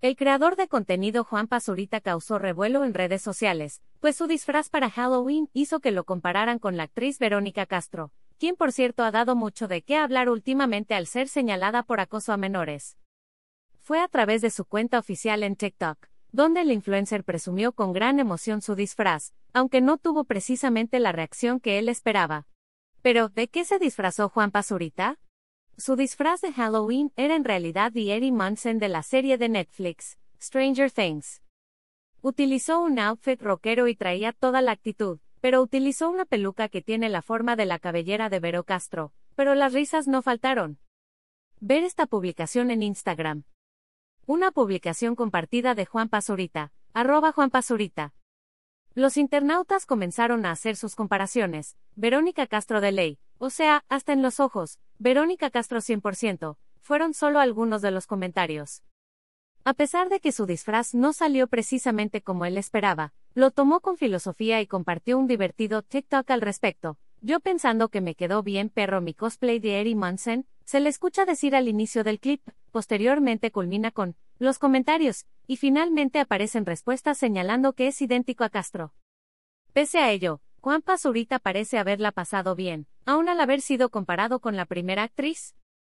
El creador de contenido Juan Pazurita causó revuelo en redes sociales, pues su disfraz para Halloween hizo que lo compararan con la actriz Verónica Castro, quien por cierto ha dado mucho de qué hablar últimamente al ser señalada por acoso a menores. Fue a través de su cuenta oficial en TikTok, donde el influencer presumió con gran emoción su disfraz, aunque no tuvo precisamente la reacción que él esperaba. Pero, ¿de qué se disfrazó Juan Pazurita? Su disfraz de Halloween era en realidad de Eddie Munson de la serie de Netflix, Stranger Things. Utilizó un outfit rockero y traía toda la actitud, pero utilizó una peluca que tiene la forma de la cabellera de Vero Castro, pero las risas no faltaron. Ver esta publicación en Instagram. Una publicación compartida de Juan Pazurita, arroba Juan Pazurita. Los internautas comenzaron a hacer sus comparaciones. Verónica Castro de Ley, o sea, hasta en los ojos, Verónica Castro 100%, fueron solo algunos de los comentarios. A pesar de que su disfraz no salió precisamente como él esperaba, lo tomó con filosofía y compartió un divertido TikTok al respecto. Yo pensando que me quedó bien perro mi cosplay de Eddie Munson, se le escucha decir al inicio del clip, posteriormente culmina con, los comentarios, y finalmente aparecen respuestas señalando que es idéntico a Castro. Pese a ello, Juan Pazurita parece haberla pasado bien, aun al haber sido comparado con la primera actriz.